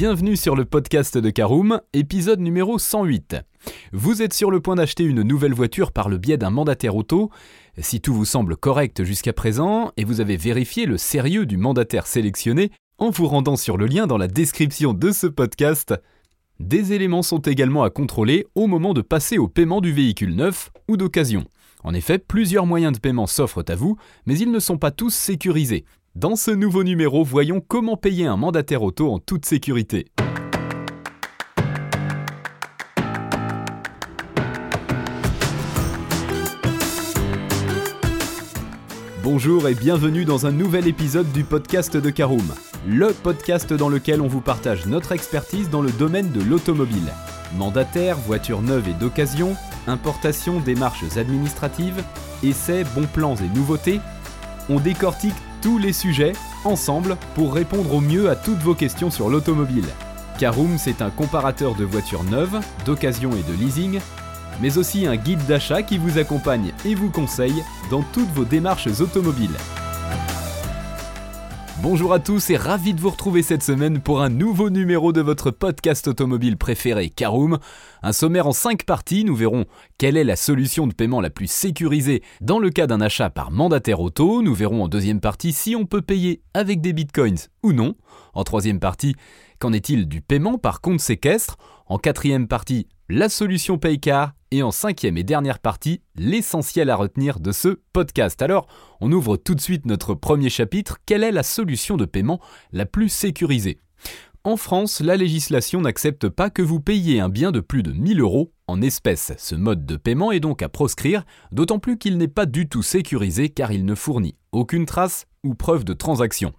Bienvenue sur le podcast de Caroom, épisode numéro 108. Vous êtes sur le point d'acheter une nouvelle voiture par le biais d'un mandataire auto. Si tout vous semble correct jusqu'à présent et vous avez vérifié le sérieux du mandataire sélectionné en vous rendant sur le lien dans la description de ce podcast, des éléments sont également à contrôler au moment de passer au paiement du véhicule neuf ou d'occasion. En effet, plusieurs moyens de paiement s'offrent à vous, mais ils ne sont pas tous sécurisés. Dans ce nouveau numéro, voyons comment payer un mandataire auto en toute sécurité. Bonjour et bienvenue dans un nouvel épisode du podcast de Caroom, le podcast dans lequel on vous partage notre expertise dans le domaine de l'automobile. Mandataire, voitures neuves et d'occasion, importation, démarches administratives, essais, bons plans et nouveautés, on décortique tous les sujets ensemble pour répondre au mieux à toutes vos questions sur l'automobile. Caroom, c'est un comparateur de voitures neuves, d'occasion et de leasing, mais aussi un guide d'achat qui vous accompagne et vous conseille dans toutes vos démarches automobiles. Bonjour à tous et ravi de vous retrouver cette semaine pour un nouveau numéro de votre podcast automobile préféré Caroom. Un sommaire en 5 parties, nous verrons quelle est la solution de paiement la plus sécurisée dans le cas d'un achat par mandataire auto, nous verrons en deuxième partie si on peut payer avec des bitcoins ou non, en troisième partie qu'en est-il du paiement par compte séquestre, en quatrième partie la solution Paycar et en cinquième et dernière partie, l'essentiel à retenir de ce podcast. Alors, on ouvre tout de suite notre premier chapitre. Quelle est la solution de paiement la plus sécurisée? En France, la législation n'accepte pas que vous payiez un bien de plus de 1000 euros en espèces. Ce mode de paiement est donc à proscrire, d'autant plus qu'il n'est pas du tout sécurisé car il ne fournit aucune trace ou preuve de transaction.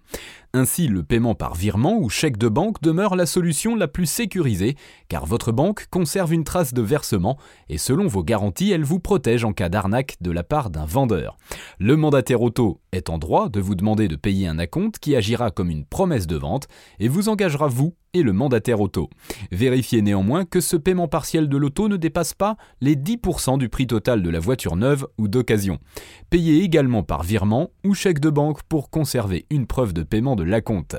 Ainsi, le paiement par virement ou chèque de banque demeure la solution la plus sécurisée, car votre banque conserve une trace de versement et selon vos garanties, elle vous protège en cas d'arnaque de la part d'un vendeur. Le mandataire auto est en droit de vous demander de payer un acompte qui agira comme une promesse de vente et vous engagera vous et le mandataire auto. Vérifiez néanmoins que ce paiement partiel de l'auto ne dépasse pas les 10% du prix total de la voiture neuve ou d'occasion. Payez également par virement ou chèque de banque pour conserver une preuve de paiement l'acompte.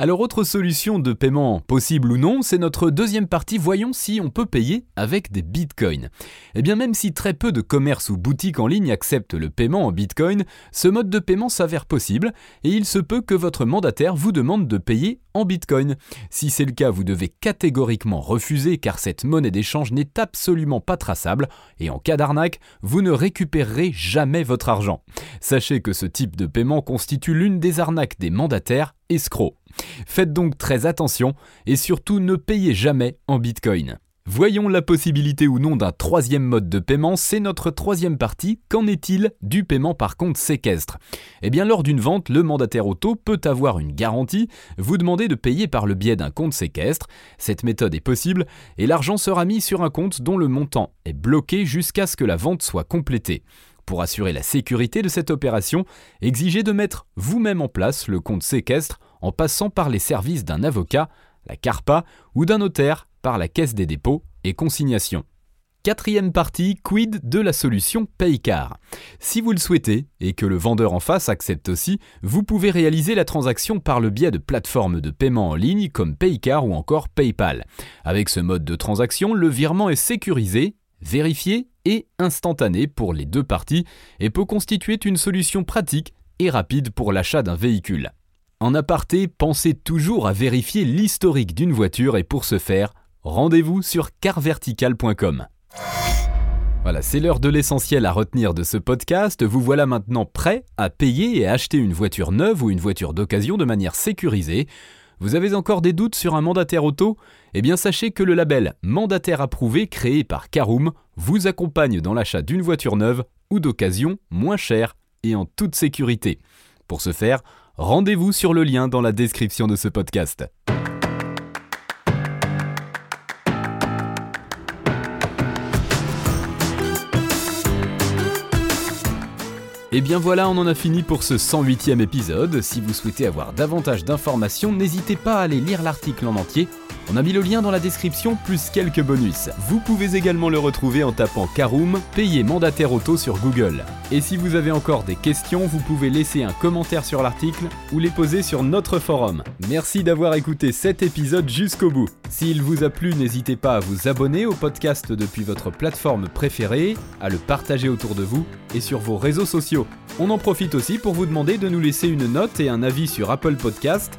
Alors autre solution de paiement possible ou non, c'est notre deuxième partie, voyons si on peut payer avec des bitcoins. Eh bien même si très peu de commerces ou boutiques en ligne acceptent le paiement en bitcoin, ce mode de paiement s'avère possible et il se peut que votre mandataire vous demande de payer en bitcoin. Si c'est le cas, vous devez catégoriquement refuser car cette monnaie d'échange n'est absolument pas traçable et en cas d'arnaque, vous ne récupérerez jamais votre argent. Sachez que ce type de paiement constitue l'une des arnaques des mandataires escrocs. Faites donc très attention et surtout ne payez jamais en Bitcoin. Voyons la possibilité ou non d'un troisième mode de paiement, c'est notre troisième partie. Qu'en est-il du paiement par compte séquestre? Eh bien, lors d'une vente, le mandataire auto peut avoir une garantie, vous demander de payer par le biais d'un compte séquestre. Cette méthode est possible et l'argent sera mis sur un compte dont le montant est bloqué jusqu'à ce que la vente soit complétée. Pour assurer la sécurité de cette opération, exigez de mettre vous-même en place le compte séquestre en passant par les services d'un avocat, la CARPA, ou d'un notaire par la Caisse des dépôts et consignations. Quatrième partie, quid de la solution Paycar. Si vous le souhaitez, et que le vendeur en face accepte aussi, vous pouvez réaliser la transaction par le biais de plateformes de paiement en ligne comme Paycar ou encore PayPal. Avec ce mode de transaction, le virement est sécurisé, vérifié et instantané pour les deux parties et peut constituer une solution pratique et rapide pour l'achat d'un véhicule. En aparté, pensez toujours à vérifier l'historique d'une voiture et pour ce faire, rendez-vous sur carvertical.com. Voilà, c'est l'heure de l'essentiel à retenir de ce podcast. Vous voilà maintenant prêt à payer et acheter une voiture neuve ou une voiture d'occasion de manière sécurisée. Vous avez encore des doutes sur un mandataire auto? Eh bien sachez que le label Mandataire approuvé créé par Caroom vous accompagne dans l'achat d'une voiture neuve ou d'occasion moins chère et en toute sécurité. Pour ce faire, rendez-vous sur le lien dans la description de ce podcast. Et bien voilà, on en a fini pour ce 108e épisode. Si vous souhaitez avoir davantage d'informations, n'hésitez pas à aller lire l'article en entier On a mis le lien dans la description plus quelques bonus. Vous pouvez également le retrouver en tapant Caroom, payé mandataire auto sur Google. Et si vous avez encore des questions, vous pouvez laisser un commentaire sur l'article ou les poser sur notre forum. Merci d'avoir écouté cet épisode jusqu'au bout. S'il vous a plu, n'hésitez pas à vous abonner au podcast depuis votre plateforme préférée, à le partager autour de vous et sur vos réseaux sociaux. On en profite aussi pour vous demander de nous laisser une note et un avis sur Apple Podcast.